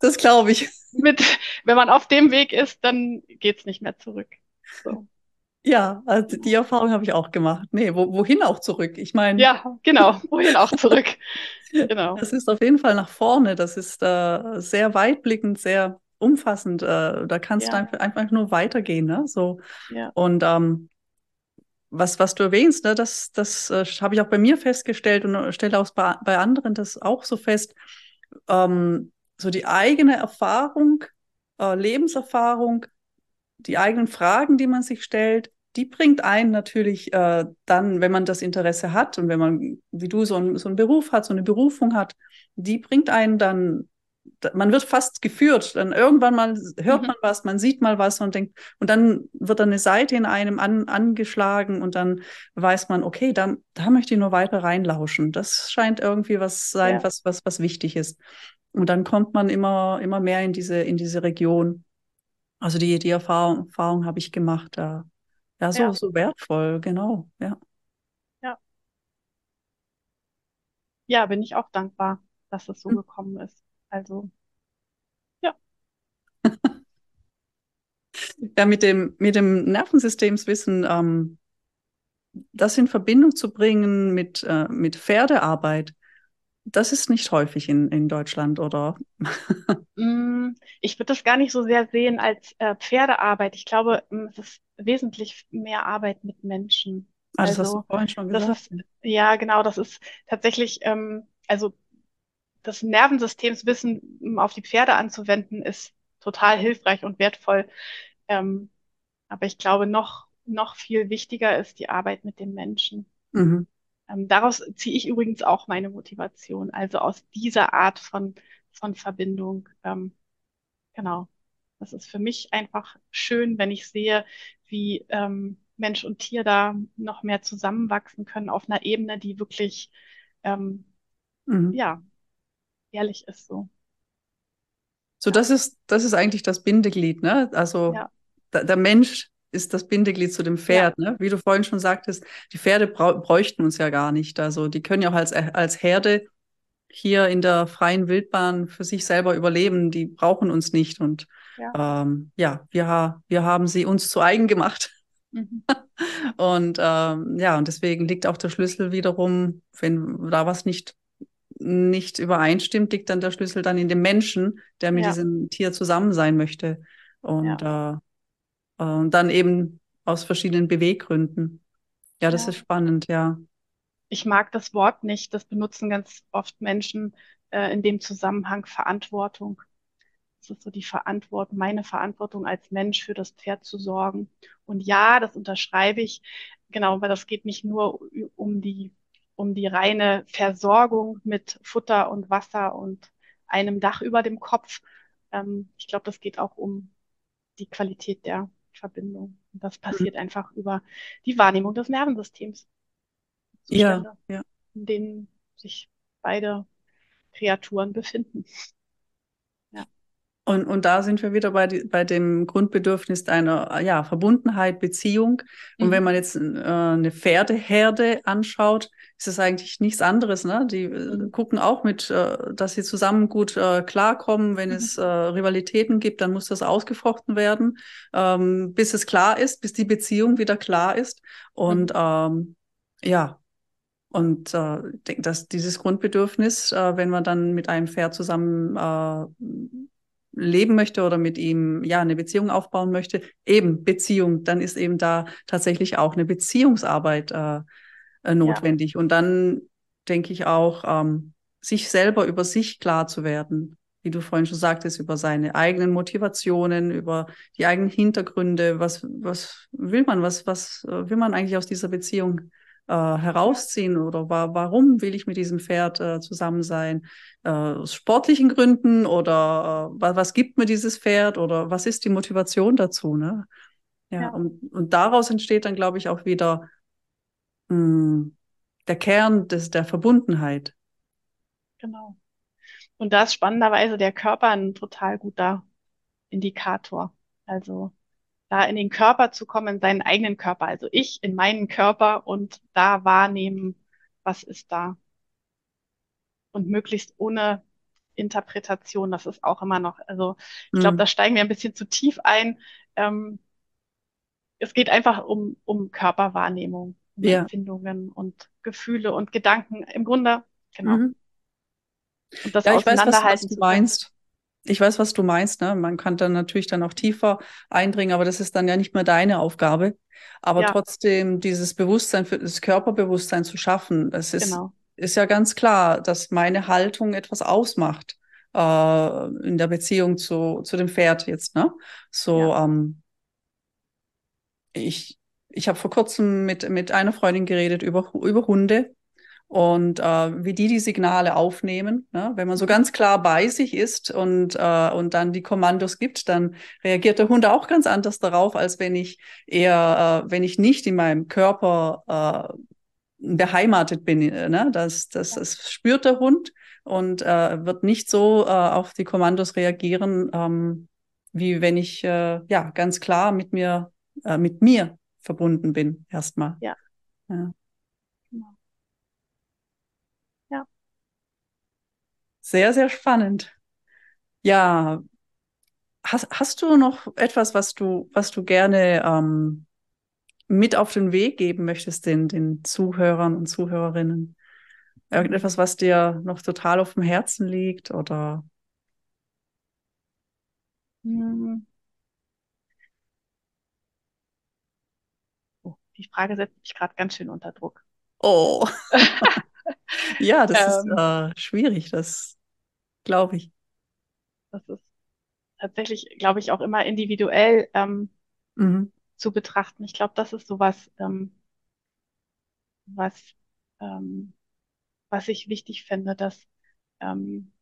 Speaker 1: das glaube ich.
Speaker 2: Mit, wenn man auf dem Weg ist, dann geht es nicht mehr zurück. So.
Speaker 1: Ja, also die Erfahrung habe ich auch gemacht. Nee, wo, wohin auch zurück? Ich meine.
Speaker 2: Ja, genau, wohin auch zurück.
Speaker 1: genau. Das ist auf jeden Fall nach vorne. Das ist äh, sehr weitblickend, sehr umfassend. Äh, da kannst ja. du einfach nur weitergehen. Ne? So. Ja. Und ähm, was, was du erwähnst, ne, das, das äh, habe ich auch bei mir festgestellt und äh, stelle auch bei, bei anderen das auch so fest. Ähm, so die eigene Erfahrung, äh, Lebenserfahrung, die eigenen Fragen, die man sich stellt, die bringt einen natürlich äh, dann, wenn man das Interesse hat und wenn man, wie du, so, ein, so einen Beruf hat, so eine Berufung hat, die bringt einen dann man wird fast geführt. Dann irgendwann mal hört mhm. man was, man sieht mal was und denkt, und dann wird dann eine Seite in einem an, angeschlagen und dann weiß man, okay, da, da möchte ich nur weiter reinlauschen. Das scheint irgendwie was sein, ja. was, was, was wichtig ist. Und dann kommt man immer, immer mehr in diese, in diese Region. Also die, die Erfahrung, Erfahrung habe ich gemacht. Ja, ja, so, ja. so wertvoll, genau, ja.
Speaker 2: Ja. Ja, bin ich auch dankbar, dass es so hm. gekommen ist. Also, ja.
Speaker 1: Ja, mit dem, mit dem Nervensystemswissen, ähm, das in Verbindung zu bringen mit, äh, mit Pferdearbeit, das ist nicht häufig in, in Deutschland, oder?
Speaker 2: Mm, ich würde das gar nicht so sehr sehen als äh, Pferdearbeit. Ich glaube, mm, es ist wesentlich mehr Arbeit mit Menschen.
Speaker 1: Ah, das also, hast du vorhin schon gesagt.
Speaker 2: Ist, ja, genau, das ist tatsächlich, ähm, also das Nervensystemswissen auf die Pferde anzuwenden, ist total hilfreich und wertvoll. Ähm, aber ich glaube, noch, noch viel wichtiger ist die Arbeit mit den Menschen. Mhm. Ähm, daraus ziehe ich übrigens auch meine Motivation, also aus dieser Art von, von Verbindung. Ähm, genau. Das ist für mich einfach schön, wenn ich sehe, wie ähm, Mensch und Tier da noch mehr zusammenwachsen können auf einer Ebene, die wirklich ähm, mhm. ja ehrlich ist so.
Speaker 1: So, das ist, das ist eigentlich das Bindeglied, ne? Also ja. da, der Mensch ist das Bindeglied zu dem Pferd, ja. ne? Wie du vorhin schon sagtest, die Pferde bräuchten uns ja gar nicht. Also die können ja auch als, als Herde hier in der freien Wildbahn für sich selber überleben. Die brauchen uns nicht. Und ja, ähm, ja wir, wir haben sie uns zu eigen gemacht. Mhm. und ähm, ja, und deswegen liegt auch der Schlüssel wiederum, wenn da was nicht nicht übereinstimmt, liegt dann der Schlüssel dann in dem Menschen, der mit ja. diesem Tier zusammen sein möchte. Und, ja. äh, und dann eben aus verschiedenen Beweggründen. Ja, das ja. ist spannend, ja.
Speaker 2: Ich mag das Wort nicht. Das benutzen ganz oft Menschen äh, in dem Zusammenhang Verantwortung. Das ist so die Verantwortung, meine Verantwortung als Mensch für das Pferd zu sorgen. Und ja, das unterschreibe ich. genau, weil das geht nicht nur um die, um die reine Versorgung mit Futter und Wasser und einem Dach über dem Kopf. Ähm, ich glaube, das geht auch um die Qualität der Verbindung. Und das passiert mhm. einfach über die Wahrnehmung des Nervensystems.
Speaker 1: Zustände, ja, ja.
Speaker 2: In denen sich beide Kreaturen befinden.
Speaker 1: Und, und da sind wir wieder bei, die, bei dem Grundbedürfnis einer ja, Verbundenheit, Beziehung. Und mhm. wenn man jetzt äh, eine Pferdeherde anschaut, ist es eigentlich nichts anderes. Ne? Die äh, mhm. gucken auch mit, äh, dass sie zusammen gut äh, klarkommen. Wenn mhm. es äh, Rivalitäten gibt, dann muss das ausgefochten werden, ähm, bis es klar ist, bis die Beziehung wieder klar ist. Und mhm. ähm, ja, und äh, dass dieses Grundbedürfnis, äh, wenn man dann mit einem Pferd zusammen äh, leben möchte oder mit ihm ja eine Beziehung aufbauen möchte, eben Beziehung, dann ist eben da tatsächlich auch eine Beziehungsarbeit äh, äh, notwendig. Ja. Und dann denke ich auch, ähm, sich selber über sich klar zu werden, wie du vorhin schon sagtest, über seine eigenen Motivationen, über die eigenen Hintergründe, was, was will man, was, was äh, will man eigentlich aus dieser Beziehung äh, herausziehen oder wa warum will ich mit diesem Pferd äh, zusammen sein? Äh, aus sportlichen Gründen oder äh, was, was gibt mir dieses Pferd oder was ist die Motivation dazu? Ne? Ja, ja. Und, und daraus entsteht dann, glaube ich, auch wieder mh, hm, der Kern des, der Verbundenheit.
Speaker 2: Genau. Und da ist spannenderweise der Körper ein total guter Indikator. Also da in den Körper zu kommen, in seinen eigenen Körper, also ich in meinen Körper und da wahrnehmen, was ist da. Und möglichst ohne Interpretation, das ist auch immer noch, also ich glaube, mhm. da steigen wir ein bisschen zu tief ein. Ähm, es geht einfach um, um Körperwahrnehmung, ja. Empfindungen und Gefühle und Gedanken. Im Grunde, genau. Mhm.
Speaker 1: Und das ja, ich weiß, was, was du meinst. Ich weiß, was du meinst. Ne? Man kann dann natürlich dann auch tiefer eindringen, aber das ist dann ja nicht mehr deine Aufgabe. Aber ja. trotzdem dieses Bewusstsein für das Körperbewusstsein zu schaffen, es ist, genau. ist ja ganz klar, dass meine Haltung etwas ausmacht äh, in der Beziehung zu, zu dem Pferd jetzt. Ne? So, ja. ähm, ich, ich habe vor kurzem mit, mit einer Freundin geredet über, über Hunde und äh, wie die die Signale aufnehmen. Ne? Wenn man so ganz klar bei sich ist und, äh, und dann die Kommandos gibt, dann reagiert der Hund auch ganz anders darauf, als wenn ich eher, äh, wenn ich nicht in meinem Körper äh, beheimatet bin. Äh, ne? Das, das, das spürt der Hund und äh, wird nicht so äh, auf die Kommandos reagieren, ähm, wie wenn ich äh, ja ganz klar mit mir, äh, mit mir verbunden bin, erstmal.
Speaker 2: Ja. ja.
Speaker 1: Sehr, sehr spannend. Ja, hast, hast du noch etwas, was du, was du gerne ähm, mit auf den Weg geben möchtest, den, den Zuhörern und Zuhörerinnen? Irgendetwas, was dir noch total auf dem Herzen liegt oder?
Speaker 2: Hm. Oh, die Frage setzt mich gerade ganz schön unter Druck.
Speaker 1: Oh. ja, das ähm, ist äh, schwierig. Das glaube ich.
Speaker 2: Das ist tatsächlich, glaube ich, auch immer individuell ähm, mhm. zu betrachten. Ich glaube, das ist sowas, ähm, was, ähm, was ich wichtig finde, dass ähm,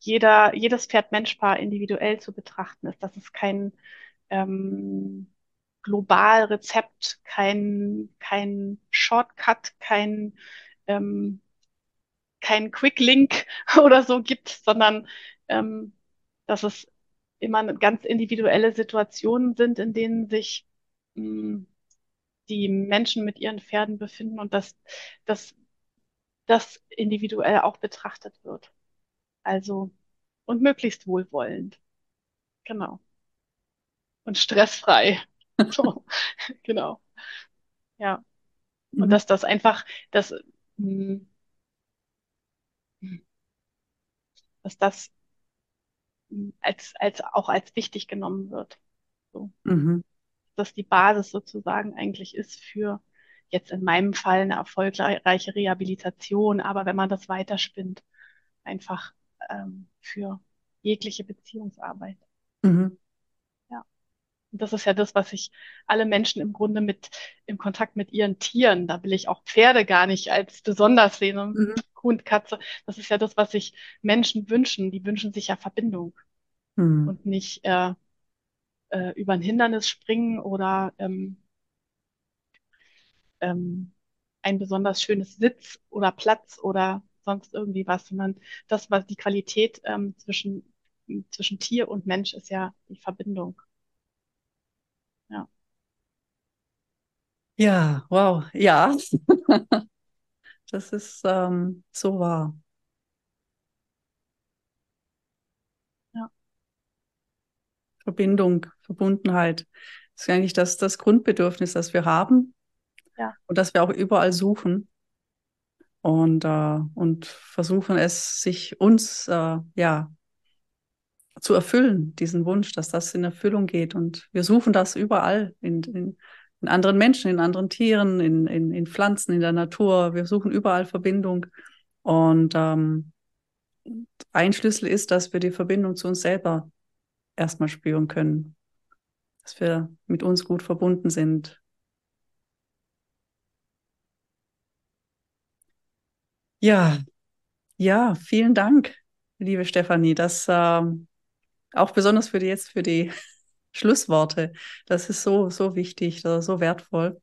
Speaker 2: jeder, jedes Pferd-Mensch-Paar individuell zu betrachten ist. Das ist kein ähm, Globalrezept, kein, kein Shortcut, kein ähm, keinen Quick-Link oder so gibt, sondern ähm, dass es immer ganz individuelle Situationen sind, in denen sich mh, hm, die Menschen mit ihren Pferden befinden und dass, dass das individuell auch betrachtet wird. Also und möglichst wohlwollend. Genau. Und stressfrei. so, genau. Ja. Und mhm. dass das einfach, dass mh, hm, dass das als, als auch als wichtig genommen wird. So. Mhm. Dass die Basis sozusagen eigentlich ist für jetzt in meinem Fall eine erfolgreiche Rehabilitation, aber wenn man das weiterspinnt, einfach ähm, für jegliche Beziehungsarbeit. Mhm. Das ist ja das, was sich alle Menschen im Grunde mit im Kontakt mit ihren Tieren, da will ich auch Pferde gar nicht als besonders sehen, mhm. Hund, Katze. Das ist ja das, was sich Menschen wünschen. Die wünschen sich ja Verbindung mhm. und nicht äh, äh, über ein Hindernis springen oder ähm, ähm, ein besonders schönes Sitz oder Platz oder sonst irgendwie was, sondern das, was die Qualität ähm, zwischen, zwischen Tier und Mensch ist ja die Verbindung. Ja.
Speaker 1: Ja, wow, ja. das ist ähm, so wahr. Ja. Verbindung, Verbundenheit. Das ist eigentlich das, das Grundbedürfnis, das wir haben
Speaker 2: ja.
Speaker 1: und das wir auch überall suchen und, äh, und versuchen es sich uns äh, ja zu erfüllen, diesen Wunsch, dass das in Erfüllung geht. Und wir suchen das überall in, in, in anderen Menschen, in anderen Tieren, in, in, in Pflanzen, in der Natur. Wir suchen überall Verbindung. Und ähm, ein Schlüssel ist, dass wir die Verbindung zu uns selber erstmal spüren können. Dass wir mit uns gut verbunden sind. Ja, ja, vielen Dank, liebe Stefanie. Das ähm, auch besonders für die jetzt für die Schlussworte. Das ist so, so wichtig, so wertvoll.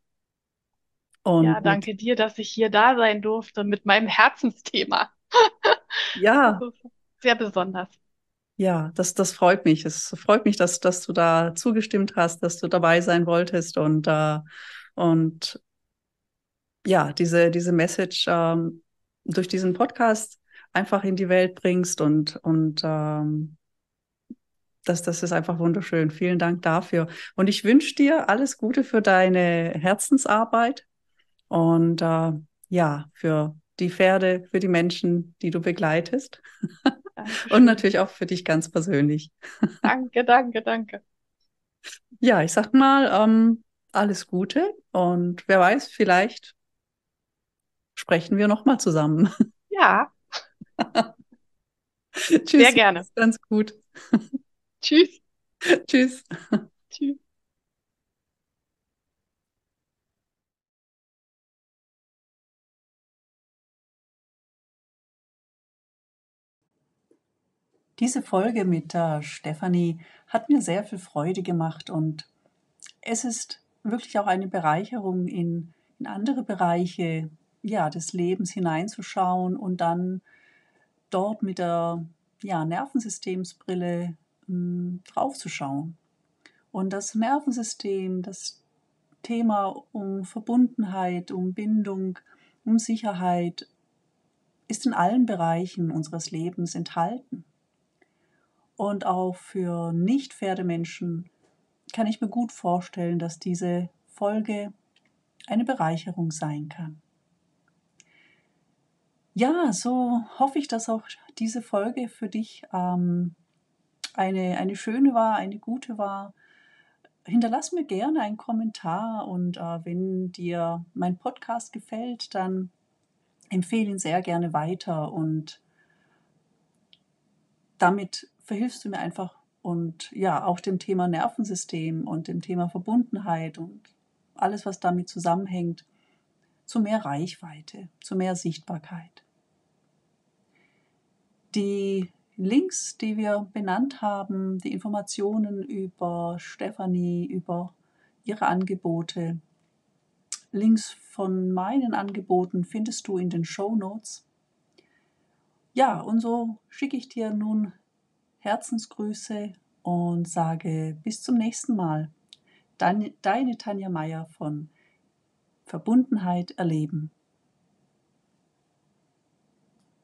Speaker 2: Und ja, danke dir, dass ich hier da sein durfte mit meinem Herzensthema.
Speaker 1: Ja.
Speaker 2: sehr besonders.
Speaker 1: Ja, das, das freut mich. Es freut mich, dass, dass du da zugestimmt hast, dass du dabei sein wolltest und, äh, und ja, diese, diese Message ähm, durch diesen Podcast einfach in die Welt bringst und, und ähm, das, das ist einfach wunderschön. Vielen Dank dafür. Und ich wünsche dir alles Gute für deine Herzensarbeit und äh, ja, für die Pferde, für die Menschen, die du begleitest. und natürlich auch für dich ganz persönlich.
Speaker 2: Danke, danke, danke.
Speaker 1: Ja, ich sag mal, ähm, alles Gute und wer weiß, vielleicht sprechen wir nochmal zusammen.
Speaker 2: Ja.
Speaker 1: Tschüss. Sehr gerne. Ganz gut.
Speaker 2: Tschüss.
Speaker 1: Tschüss.
Speaker 2: Tschüss.
Speaker 1: Diese Folge mit der Stefanie hat mir sehr viel Freude gemacht und es ist wirklich auch eine Bereicherung, in, in andere Bereiche ja, des Lebens hineinzuschauen und dann dort mit der ja, Nervensystemsbrille hm, draufzuschauen. Und das Nervensystem, das Thema um Verbundenheit, um Bindung, um Sicherheit ist in allen Bereichen unseres Lebens enthalten. Und auch für Nicht-Pferdemenschen kann ich mir gut vorstellen, dass diese Folge eine Bereicherung sein kann. Ja, so hoffe ich, dass auch diese Folge für dich ähm, eine, eine schöne war, eine gute war. Hinterlass mir gerne einen Kommentar und äh, wenn dir mein Podcast gefällt, dann empfehle ihn sehr gerne weiter und damit verhilfst du mir einfach und ja, auch dem Thema Nervensystem und dem Thema Verbundenheit und alles, was damit zusammenhängt, zu mehr Reichweite, zu mehr Sichtbarkeit. Die Links, die wir benannt haben, die Informationen über Stefanie, über ihre Angebote, Links von meinen Angeboten findest du in den Show Notes. Ja, und so schicke ich dir nun Herzensgrüße und sage bis zum nächsten Mal. Deine, deine Tanja Meier von Verbundenheit erleben.